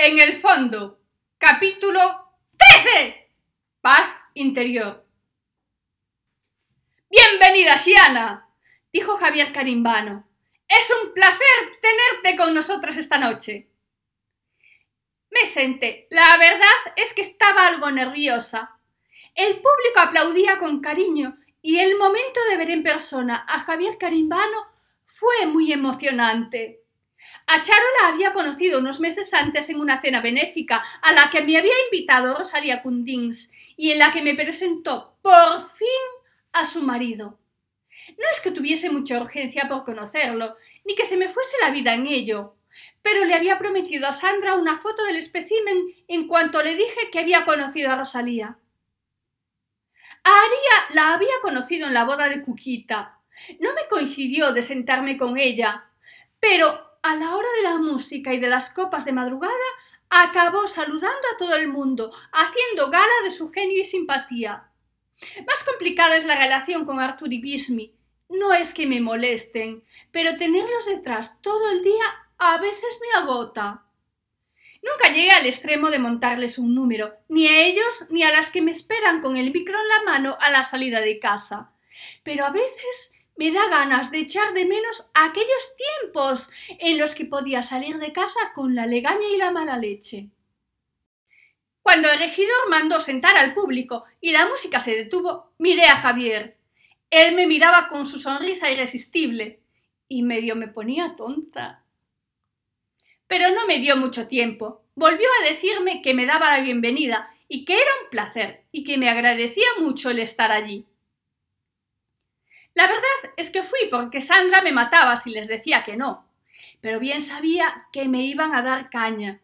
En el fondo, capítulo 13. Paz interior. Bienvenida, Shiana, dijo Javier Carimbano. Es un placer tenerte con nosotros esta noche. Me senté. La verdad es que estaba algo nerviosa. El público aplaudía con cariño y el momento de ver en persona a Javier Carimbano fue muy emocionante. A Charo la había conocido unos meses antes en una cena benéfica a la que me había invitado Rosalía Cundins y en la que me presentó por fin a su marido. No es que tuviese mucha urgencia por conocerlo, ni que se me fuese la vida en ello, pero le había prometido a Sandra una foto del espécimen en cuanto le dije que había conocido a Rosalía. A Aria la había conocido en la boda de Cuquita. No me coincidió de sentarme con ella, pero a la hora de la música y de las copas de madrugada, acabó saludando a todo el mundo, haciendo gala de su genio y simpatía. Más complicada es la relación con Arthur y Bismi. No es que me molesten, pero tenerlos detrás todo el día a veces me agota. Nunca llegué al extremo de montarles un número, ni a ellos ni a las que me esperan con el micro en la mano a la salida de casa. Pero a veces me da ganas de echar de menos aquellos tiempos en los que podía salir de casa con la legaña y la mala leche. Cuando el regidor mandó sentar al público y la música se detuvo, miré a Javier. Él me miraba con su sonrisa irresistible y medio me ponía tonta. Pero no me dio mucho tiempo. Volvió a decirme que me daba la bienvenida y que era un placer y que me agradecía mucho el estar allí. La verdad es que fui porque Sandra me mataba si les decía que no, pero bien sabía que me iban a dar caña.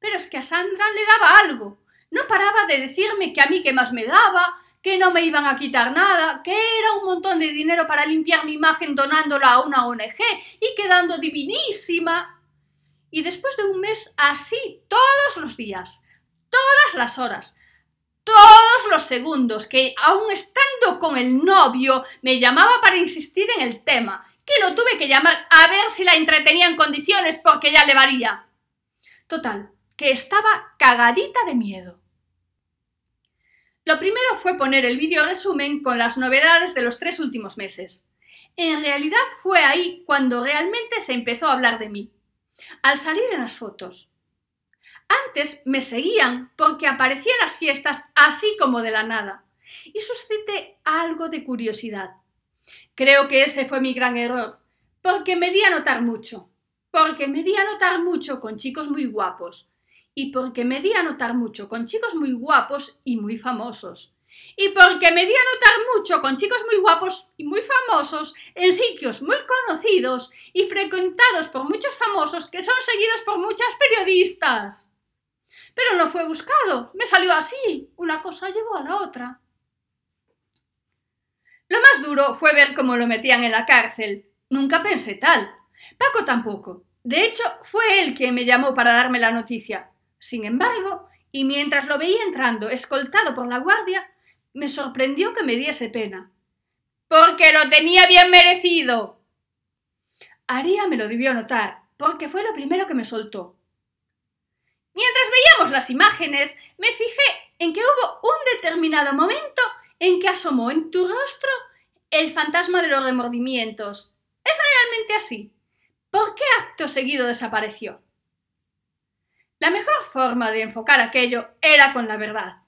Pero es que a Sandra le daba algo. No paraba de decirme que a mí que más me daba, que no me iban a quitar nada, que era un montón de dinero para limpiar mi imagen donándola a una ONG y quedando divinísima. Y después de un mes así todos los días, todas las horas, todos los segundos que, aun estando con el novio, me llamaba para insistir en el tema, que lo tuve que llamar a ver si la entretenía en condiciones porque ya le valía. Total, que estaba cagadita de miedo. Lo primero fue poner el vídeo resumen con las novedades de los tres últimos meses. En realidad fue ahí cuando realmente se empezó a hablar de mí. Al salir en las fotos, antes me seguían porque aparecía en las fiestas así como de la nada y suscité algo de curiosidad. Creo que ese fue mi gran error, porque me di a notar mucho, porque me di a notar mucho con chicos muy guapos, y porque me di a notar mucho con chicos muy guapos y muy famosos, y porque me di a notar mucho con chicos muy guapos y muy famosos en sitios muy conocidos y frecuentados por muchos famosos que son seguidos por muchas periodistas. Pero no fue buscado, me salió así. Una cosa llevó a la otra. Lo más duro fue ver cómo lo metían en la cárcel. Nunca pensé tal. Paco tampoco. De hecho, fue él quien me llamó para darme la noticia. Sin embargo, y mientras lo veía entrando, escoltado por la guardia, me sorprendió que me diese pena. Porque lo tenía bien merecido. Aria me lo debió notar, porque fue lo primero que me soltó. Mientras veíamos las imágenes, me fijé en que hubo un determinado momento en que asomó en tu rostro el fantasma de los remordimientos. ¿Es realmente así? ¿Por qué acto seguido desapareció? La mejor forma de enfocar aquello era con la verdad,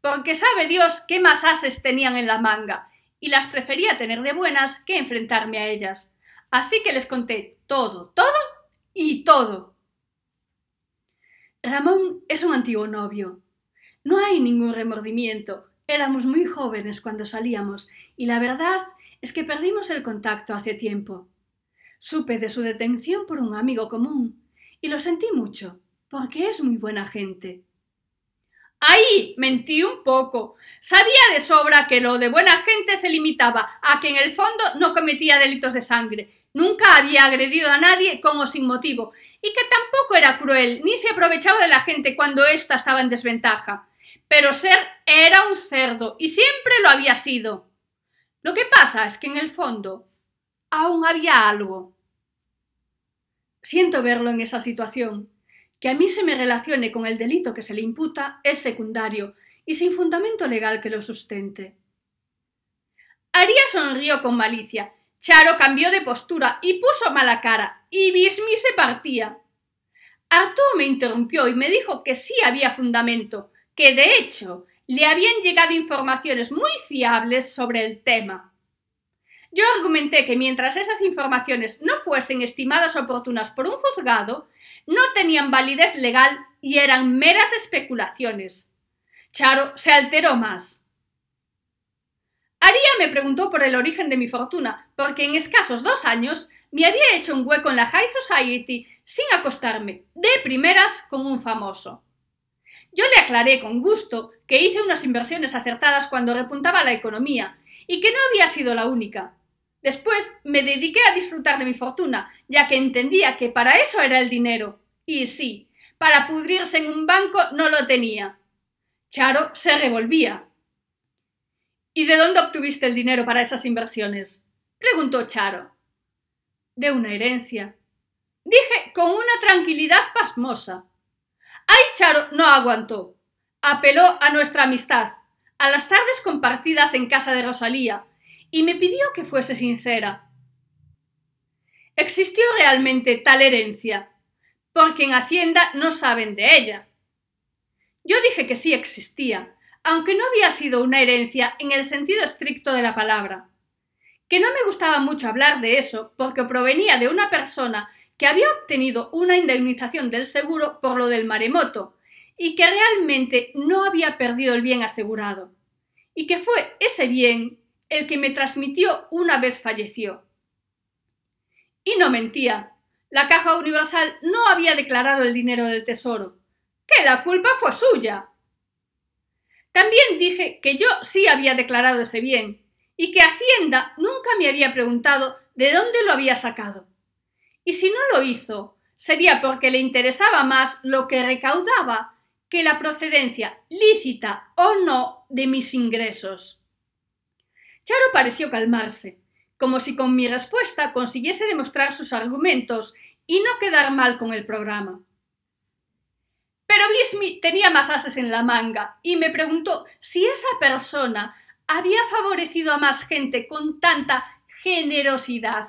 porque sabe Dios qué más ases tenían en la manga, y las prefería tener de buenas que enfrentarme a ellas. Así que les conté todo, todo y todo. Ramón es un antiguo novio. No hay ningún remordimiento. Éramos muy jóvenes cuando salíamos y la verdad es que perdimos el contacto hace tiempo. Supe de su detención por un amigo común y lo sentí mucho, porque es muy buena gente. Ahí mentí un poco. Sabía de sobra que lo de buena gente se limitaba a que en el fondo no cometía delitos de sangre. Nunca había agredido a nadie con o sin motivo y que tampoco era cruel ni se aprovechaba de la gente cuando ésta estaba en desventaja. Pero ser era un cerdo y siempre lo había sido. Lo que pasa es que en el fondo aún había algo. Siento verlo en esa situación. Que a mí se me relacione con el delito que se le imputa es secundario y sin fundamento legal que lo sustente. Aria sonrió con malicia. Charo cambió de postura y puso mala cara, y Bismi se partía. Arturo me interrumpió y me dijo que sí había fundamento, que de hecho le habían llegado informaciones muy fiables sobre el tema. Yo argumenté que mientras esas informaciones no fuesen estimadas oportunas por un juzgado, no tenían validez legal y eran meras especulaciones. Charo se alteró más. Aria me preguntó por el origen de mi fortuna, porque en escasos dos años me había hecho un hueco en la High Society sin acostarme de primeras con un famoso. Yo le aclaré con gusto que hice unas inversiones acertadas cuando repuntaba la economía y que no había sido la única. Después me dediqué a disfrutar de mi fortuna, ya que entendía que para eso era el dinero. Y sí, para pudrirse en un banco no lo tenía. Charo se revolvía. ¿Y de dónde obtuviste el dinero para esas inversiones? preguntó Charo. De una herencia. Dije con una tranquilidad pasmosa. Ay, Charo no aguantó. Apeló a nuestra amistad, a las tardes compartidas en casa de Rosalía, y me pidió que fuese sincera. ¿Existió realmente tal herencia? Porque en Hacienda no saben de ella. Yo dije que sí existía, aunque no había sido una herencia en el sentido estricto de la palabra. Que no me gustaba mucho hablar de eso porque provenía de una persona que había obtenido una indemnización del seguro por lo del maremoto y que realmente no había perdido el bien asegurado, y que fue ese bien el que me transmitió una vez falleció. Y no mentía. La Caja Universal no había declarado el dinero del tesoro, que la culpa fue suya. También dije que yo sí había declarado ese bien, y que Hacienda nunca me había preguntado de dónde lo había sacado. Y si no lo hizo, sería porque le interesaba más lo que recaudaba que la procedencia lícita o no de mis ingresos. Charo pareció calmarse, como si con mi respuesta consiguiese demostrar sus argumentos y no quedar mal con el programa. Pero Bismi tenía más ases en la manga y me preguntó si esa persona había favorecido a más gente con tanta generosidad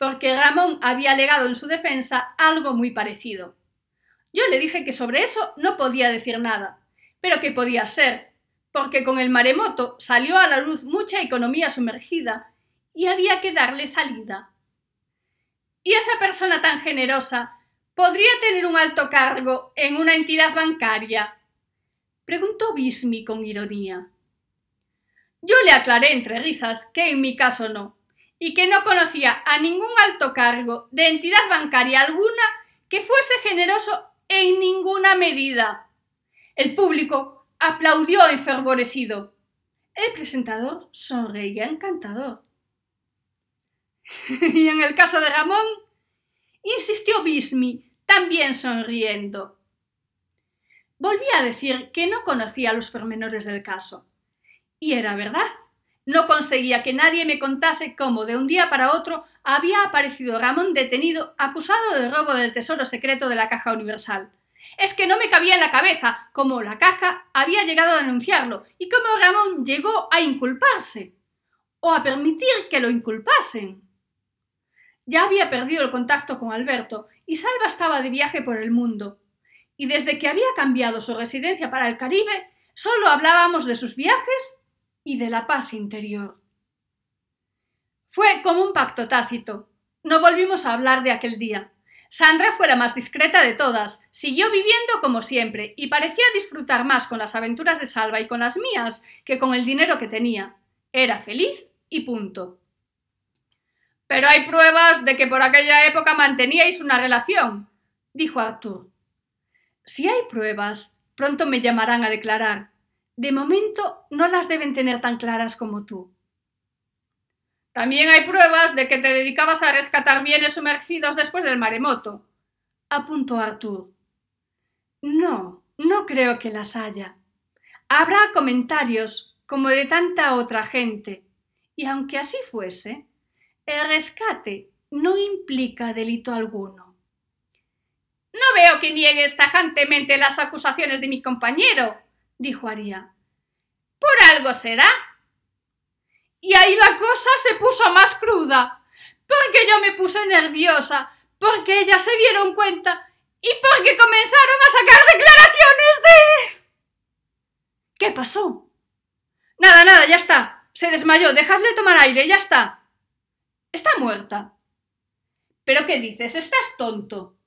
porque Ramón había alegado en su defensa algo muy parecido. Yo le dije que sobre eso no podía decir nada, pero que podía ser, porque con el maremoto salió a la luz mucha economía sumergida y había que darle salida. ¿Y esa persona tan generosa podría tener un alto cargo en una entidad bancaria? preguntó Bismi con ironía. Yo le aclaré entre risas que en mi caso no, y que no conocía a ningún alto cargo de entidad bancaria alguna que fuese generoso en ninguna medida. El público aplaudió enfervorecido. El presentador sonreía encantador. y en el caso de Ramón, insistió Bismi, también sonriendo. Volví a decir que no conocía los pormenores del caso. Y era verdad. No conseguía que nadie me contase cómo de un día para otro había aparecido Ramón detenido acusado del robo del tesoro secreto de la Caja Universal. Es que no me cabía en la cabeza cómo la caja había llegado a denunciarlo y cómo Ramón llegó a inculparse o a permitir que lo inculpasen. Ya había perdido el contacto con Alberto y Salva estaba de viaje por el mundo. Y desde que había cambiado su residencia para el Caribe, solo hablábamos de sus viajes y de la paz interior. Fue como un pacto tácito. No volvimos a hablar de aquel día. Sandra fue la más discreta de todas, siguió viviendo como siempre y parecía disfrutar más con las aventuras de Salva y con las mías que con el dinero que tenía. Era feliz y punto. Pero hay pruebas de que por aquella época manteníais una relación, dijo Arthur. Si hay pruebas, pronto me llamarán a declarar, de momento no las deben tener tan claras como tú. También hay pruebas de que te dedicabas a rescatar bienes sumergidos después del maremoto, apuntó Artur. No, no creo que las haya. Habrá comentarios como de tanta otra gente, y aunque así fuese, el rescate no implica delito alguno. No veo que niegues tajantemente las acusaciones de mi compañero, dijo Aria. Por algo será. Y ahí la cosa se puso más cruda, porque yo me puse nerviosa, porque ellas se dieron cuenta y porque comenzaron a sacar declaraciones de... ¿Qué pasó? Nada, nada, ya está. Se desmayó. Dejadle tomar aire, ya está. Está muerta. ¿Pero qué dices? Estás tonto.